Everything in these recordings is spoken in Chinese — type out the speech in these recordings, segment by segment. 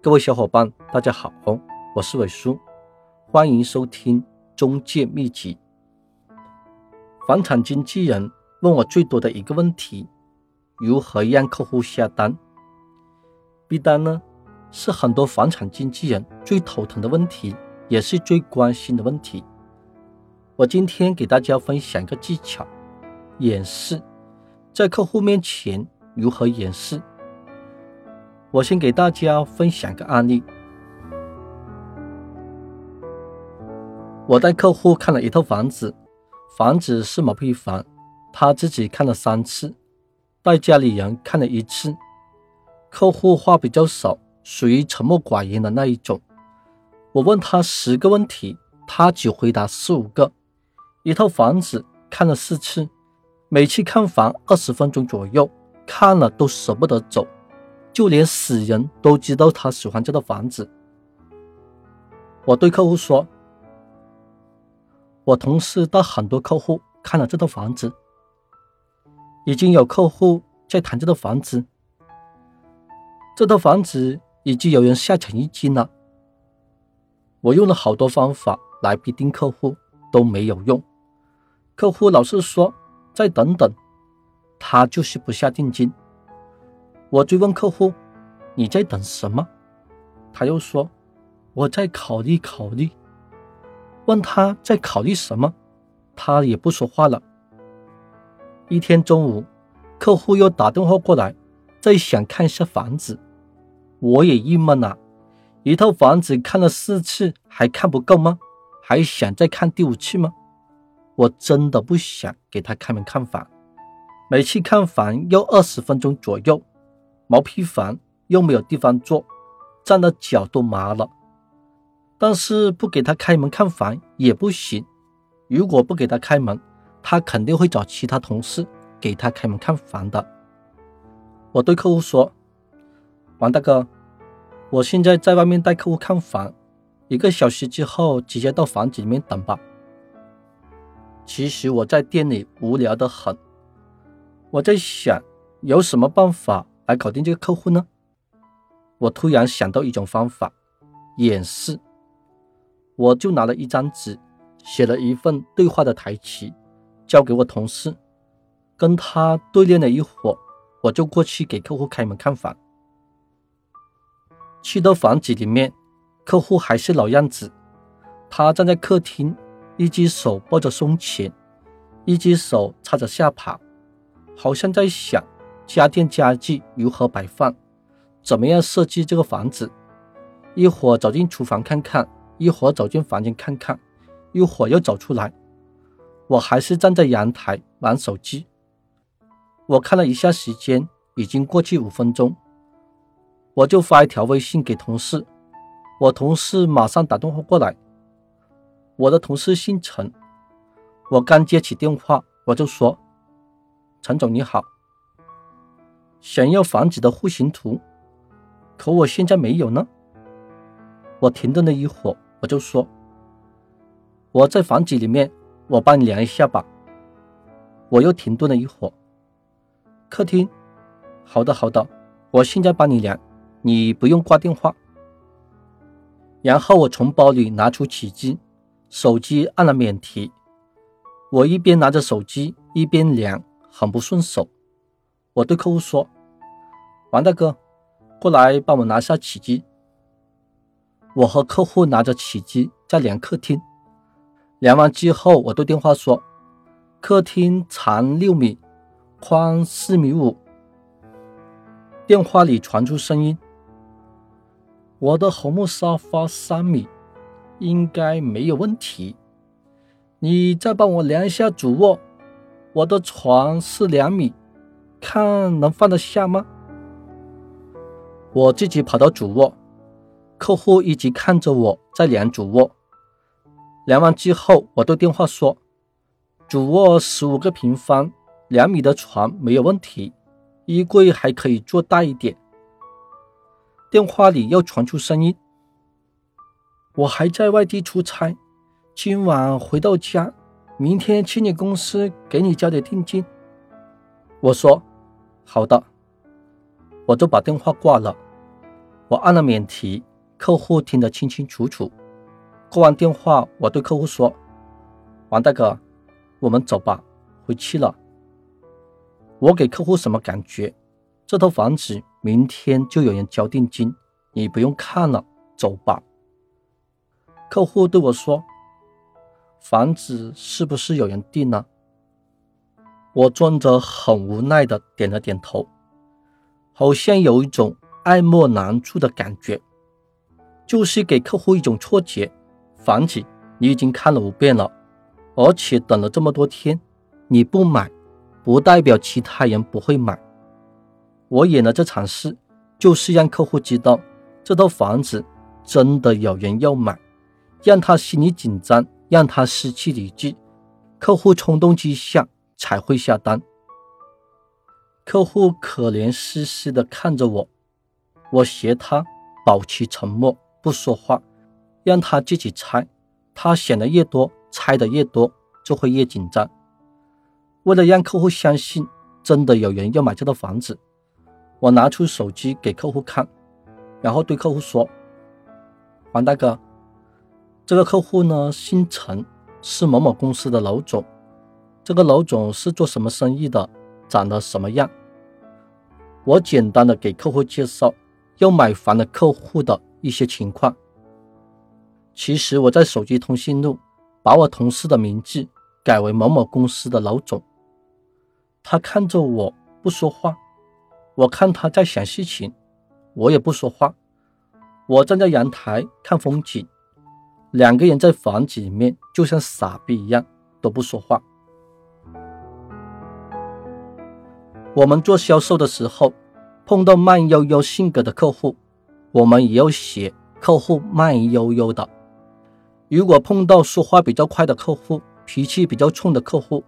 各位小伙伴，大家好，我是伟叔，欢迎收听中介秘籍。房产经纪人问我最多的一个问题：如何让客户下单？B 单呢，是很多房产经纪人最头疼的问题，也是最关心的问题。我今天给大家分享一个技巧：演示，在客户面前如何演示。我先给大家分享个案例。我带客户看了一套房子，房子是毛坯房，他自己看了三次，带家里人看了一次。客户话比较少，属于沉默寡言的那一种。我问他十个问题，他只回答四五个。一套房子看了四次，每次看房二十分钟左右，看了都舍不得走。就连死人都知道他喜欢这套房子。我对客户说：“我同事带很多客户看了这套房子，已经有客户在谈这套房子。这套房子已经有人下沉一金了。我用了好多方法来逼定客户都没有用，客户老是说再等等，他就是不下定金。”我追问客户：“你在等什么？”他又说：“我在考虑考虑。”问他在考虑什么，他也不说话了。一天中午，客户又打电话过来，再想看一下房子。我也郁闷了，一套房子看了四次还看不够吗？还想再看第五次吗？我真的不想给他开门看房，每次看房要二十分钟左右。毛坯房又没有地方坐，站的脚都麻了。但是不给他开门看房也不行。如果不给他开门，他肯定会找其他同事给他开门看房的。我对客户说：“王大哥，我现在在外面带客户看房，一个小时之后直接到房子里面等吧。”其实我在店里无聊的很，我在想有什么办法。来搞定这个客户呢？我突然想到一种方法，演示。我就拿了一张纸，写了一份对话的台词，交给我同事，跟他对练了一会儿，我就过去给客户开门看房。去到房子里面，客户还是老样子，他站在客厅，一只手抱着胸前，一只手插着下巴，好像在想。家电家具如何摆放？怎么样设计这个房子？一会儿走进厨房看看，一会儿走进房间看看，一会儿又走出来。我还是站在阳台玩手机。我看了一下时间，已经过去五分钟，我就发一条微信给同事。我同事马上打电话过来。我的同事姓陈，我刚接起电话，我就说：“陈总你好。”想要房子的户型图，可我现在没有呢。我停顿了一会儿，我就说：“我在房子里面，我帮你量一下吧。”我又停顿了一会儿，客厅，好的好的，我现在帮你量，你不用挂电话。然后我从包里拿出起机，手机按了免提，我一边拿着手机一边量，很不顺手。我对客户说：“王大哥，过来帮我拿下起机。”我和客户拿着起机在量客厅，量完之后，我对电话说：“客厅长六米，宽四米五。”电话里传出声音：“我的红木沙发三米，应该没有问题。你再帮我量一下主卧，我的床是两米。”看能放得下吗？我自己跑到主卧，客户一直看着我在量主卧。量完之后，我对电话说：“主卧十五个平方，两米的床没有问题，衣柜还可以做大一点。”电话里又传出声音：“我还在外地出差，今晚回到家，明天去你公司给你交点定金。”我说。好的，我就把电话挂了。我按了免提，客户听得清清楚楚。挂完电话，我对客户说：“王大哥，我们走吧，回去了。”我给客户什么感觉？这套房子明天就有人交定金，你不用看了，走吧。客户对我说：“房子是不是有人订了？”我装着很无奈的点了点头，好像有一种爱莫难助的感觉，就是给客户一种错觉：房子你已经看了五遍了，而且等了这么多天，你不买。不代表其他人不会买。我演了这场戏，就是让客户知道这套房子真的有人要买，让他心里紧张，让他失去理智，客户冲动之下才会下单。客户可怜兮兮的看着我，我学他保持沉默，不说话，让他自己猜。他想的越多，猜的越多，就会越紧张。为了让客户相信真的有人要买这套房子，我拿出手机给客户看，然后对客户说：“王大哥，这个客户呢姓陈，是某某公司的老总。这个楼总是做什么生意的？长得什么样？”我简单的给客户介绍要买房的客户的一些情况。其实我在手机通讯录把我同事的名字改为某某公司的老总。他看着我不说话，我看他在想事情，我也不说话。我站在阳台看风景，两个人在房子里面就像傻逼一样都不说话。我们做销售的时候，碰到慢悠悠性格的客户，我们也要学客户慢悠悠的。如果碰到说话比较快的客户，脾气比较冲的客户。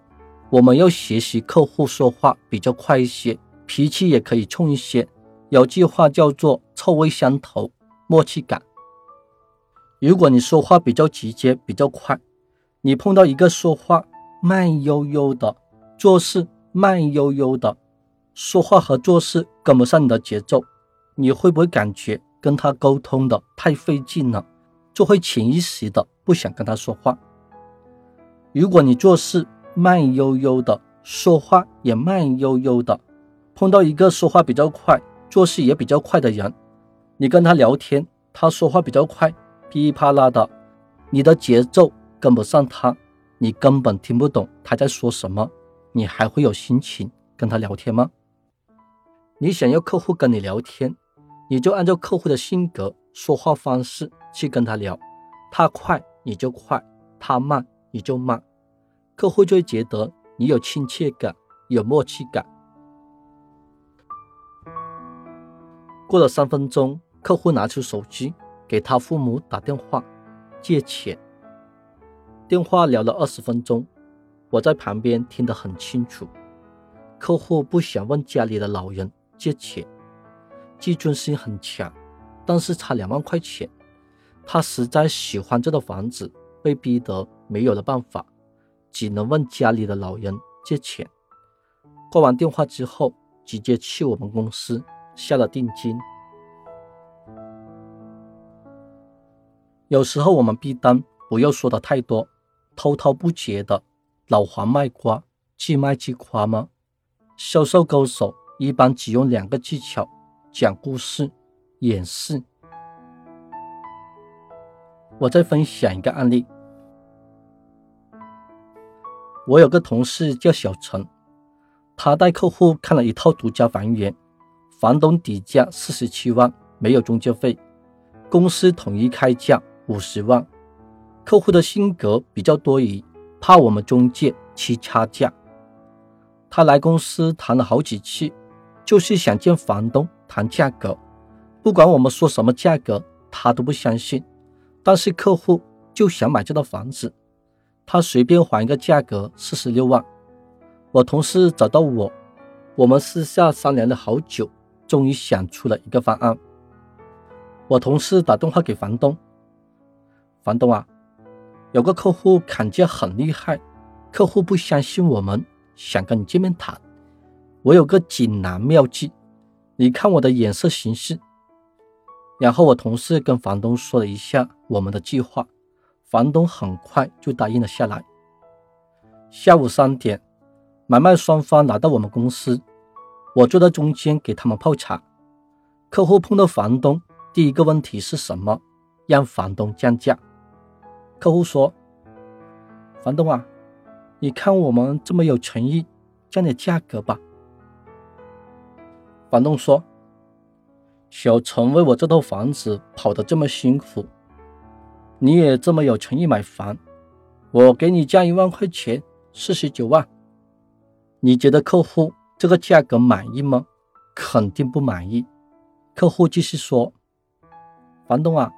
我们要学习客户说话比较快一些，脾气也可以冲一些。有句话叫做“臭味相投，默契感”。如果你说话比较直接、比较快，你碰到一个说话慢悠悠的、做事慢悠悠的，说话和做事跟不上你的节奏，你会不会感觉跟他沟通的太费劲了，就会潜意识的不想跟他说话？如果你做事，慢悠悠的说话也慢悠悠的，碰到一个说话比较快、做事也比较快的人，你跟他聊天，他说话比较快，噼里啪啦的，你的节奏跟不上他，你根本听不懂他在说什么，你还会有心情跟他聊天吗？你想要客户跟你聊天，你就按照客户的性格、说话方式去跟他聊，他快你就快，他慢你就慢。客户就会觉得你有亲切感，有默契感。过了三分钟，客户拿出手机给他父母打电话借钱。电话聊了二十分钟，我在旁边听得很清楚。客户不想问家里的老人借钱，自尊心很强，但是差两万块钱，他实在喜欢这套房子，被逼得没有了办法。只能问家里的老人借钱。挂完电话之后，直接去我们公司下了定金。有时候我们逼单不要说的太多，滔滔不绝的老黄卖瓜，自卖自夸吗？销售高手一般只用两个技巧：讲故事、演示。我再分享一个案例。我有个同事叫小陈，他带客户看了一套独家房源，房东底价四十七万，没有中介费，公司统一开价五十万。客户的性格比较多疑，怕我们中介吃差价。他来公司谈了好几次，就是想见房东谈价格，不管我们说什么价格，他都不相信。但是客户就想买这套房子。他随便还一个价格，四十六万。我同事找到我，我们私下商量了好久，终于想出了一个方案。我同事打电话给房东：“房东啊，有个客户砍价很厉害，客户不相信我们，想跟你见面谈。我有个锦囊妙计，你看我的眼色行事。”然后我同事跟房东说了一下我们的计划，房东很快就答应了下来。下午三点，买卖双方来到我们公司，我坐在中间给他们泡茶。客户碰到房东，第一个问题是什么？让房东降价。客户说：“房东啊，你看我们这么有诚意，降点价格吧。”房东说：“小陈为我这套房子跑得这么辛苦，你也这么有诚意买房，我给你降一万块钱，四十九万。你觉得客户这个价格满意吗？肯定不满意。”客户继续说：“房东啊，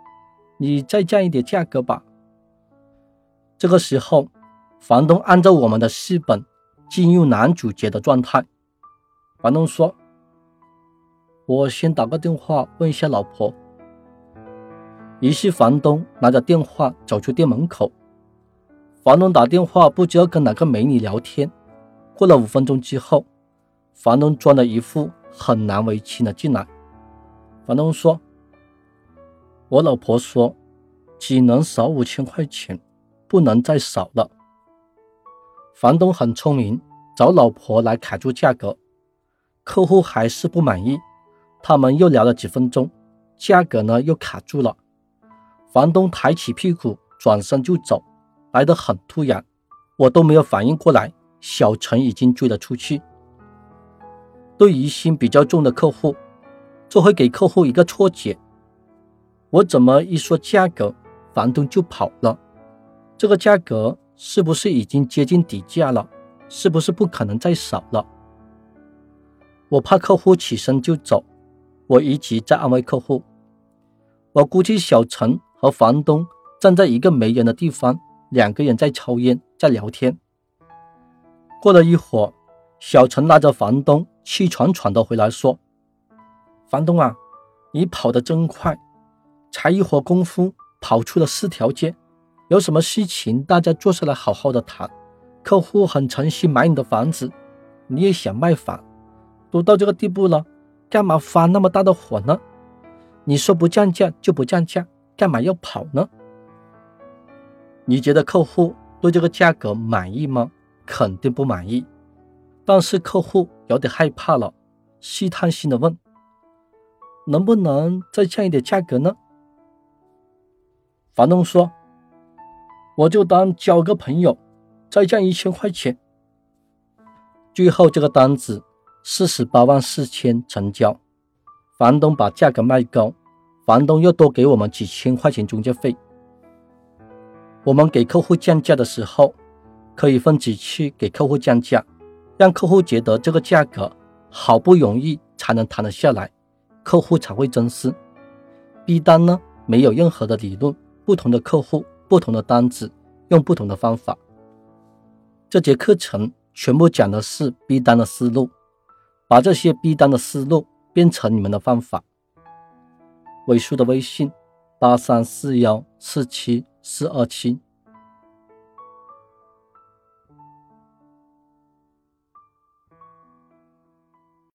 你再降一点价格吧。”这个时候，房东按照我们的戏本进入男主角的状态。房东说：“我先打个电话问一下老婆。”于是房东拿着电话走出店门口。房东打电话不知道跟哪个美女聊天。过了五分钟之后，房东装了一副很难为情的进来。房东说：“我老婆说，只能少五千块钱，不能再少了。”房东很聪明，找老婆来卡住价格。客户还是不满意，他们又聊了几分钟，价格呢又卡住了。房东抬起屁股转身就走，来得很突然，我都没有反应过来，小陈已经追了出去。对疑心比较重的客户。这会给客户一个错觉：我怎么一说价格，房东就跑了？这个价格是不是已经接近底价了？是不是不可能再少了？我怕客户起身就走，我一直在安慰客户。我估计小陈和房东站在一个没人的地方，两个人在抽烟，在聊天。过了一会儿，小陈拉着房东气喘喘的回来说。房东啊，你跑得真快，才一会儿功夫跑出了四条街。有什么事情大家坐下来好好的谈。客户很诚心买你的房子，你也想卖房，都到这个地步了，干嘛发那么大的火呢？你说不降价就不降价，干嘛要跑呢？你觉得客户对这个价格满意吗？肯定不满意。但是客户有点害怕了，试探性的问。能不能再降一点价格呢？房东说：“我就当交个朋友，再降一千块钱。”最后这个单子四十八万四千成交，房东把价格卖高，房东又多给我们几千块钱中介费。我们给客户降价的时候，可以分几次给客户降价，让客户觉得这个价格好不容易才能谈得下来。客户才会珍视。逼单呢，没有任何的理论，不同的客户，不同的单子，用不同的方法。这节课程全部讲的是逼单的思路，把这些逼单的思路变成你们的方法。尾数的微信：八三四幺四七四二七。